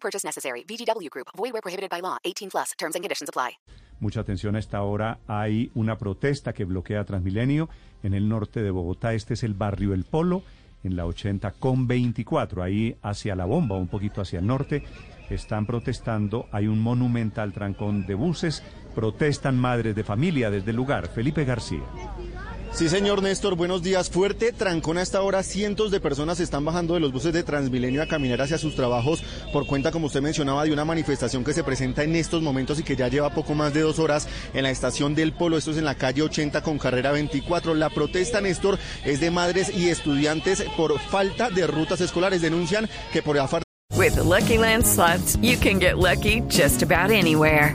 Purchase necessary. VGW Group. Void prohibited by law. 18 plus. Terms and conditions apply. Mucha atención a esta hora. Hay una protesta que bloquea Transmilenio en el norte de Bogotá. Este es el barrio El Polo, en la 80 con 24. Ahí hacia la bomba, un poquito hacia el norte. Están protestando. Hay un monumental trancón de buses. Protestan madres de familia desde el lugar. Felipe García. Sí, señor Néstor, buenos días. Fuerte trancón a esta hora. Cientos de personas están bajando de los buses de Transmilenio a caminar hacia sus trabajos por cuenta, como usted mencionaba, de una manifestación que se presenta en estos momentos y que ya lleva poco más de dos horas en la estación del Polo. Esto es en la calle 80 con carrera 24. La protesta, Néstor, es de madres y estudiantes por falta de rutas escolares. Denuncian que por la falta With Lucky Land you can get lucky just about anywhere.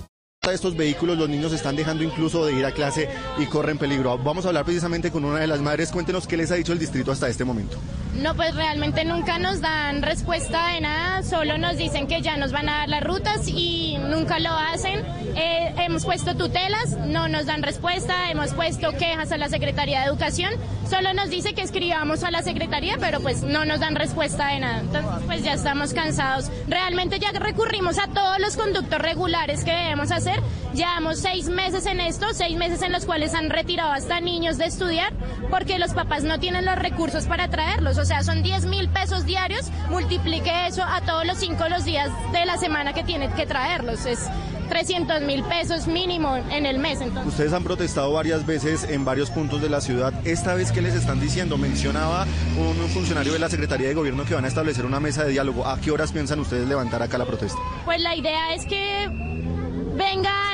Estos vehículos los niños están dejando incluso de ir a clase y corren peligro. Vamos a hablar precisamente con una de las madres. Cuéntenos qué les ha dicho el distrito hasta este momento. No, pues realmente nunca nos dan respuesta de nada, solo nos dicen que ya nos van a dar las rutas y nunca lo hacen. Eh, hemos puesto tutelas, no nos dan respuesta, hemos puesto quejas a la Secretaría de Educación, solo nos dice que escribamos a la Secretaría, pero pues no nos dan respuesta de nada. Entonces, pues ya estamos cansados. Realmente ya recurrimos a todos los conductos regulares que debemos hacer. Llevamos seis meses en esto, seis meses en los cuales han retirado hasta niños de estudiar porque los papás no tienen los recursos para traerlos. O sea, son 10 mil pesos diarios, multiplique eso a todos los cinco los días de la semana que tienen que traerlos. Es 300 mil pesos mínimo en el mes. Entonces. Ustedes han protestado varias veces en varios puntos de la ciudad. Esta vez, ¿qué les están diciendo? Mencionaba un funcionario de la Secretaría de Gobierno que van a establecer una mesa de diálogo. ¿A qué horas piensan ustedes levantar acá la protesta? Pues la idea es que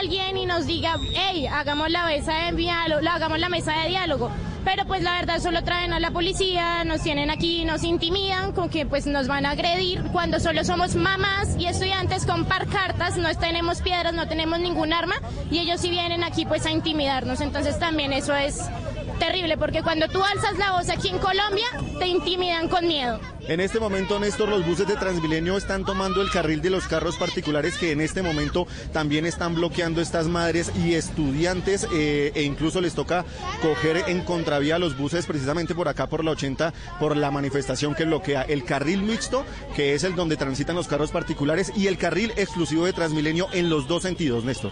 alguien y nos diga, hey, hagamos la mesa de diálogo, hagamos la mesa de diálogo. Pero pues la verdad solo traen a la policía, nos tienen aquí, nos intimidan con que pues nos van a agredir cuando solo somos mamás y estudiantes con cartas, no tenemos piedras, no tenemos ningún arma y ellos sí vienen aquí pues a intimidarnos. Entonces también eso es terrible porque cuando tú alzas la voz aquí en Colombia te intimidan con miedo. En este momento, Néstor, los buses de Transmilenio están tomando el carril de los carros particulares que en este momento también están bloqueando estas madres y estudiantes eh, e incluso les toca coger en contravía los buses precisamente por acá por la 80 por la manifestación que bloquea el carril mixto, que es el donde transitan los carros particulares y el carril exclusivo de Transmilenio en los dos sentidos, Néstor.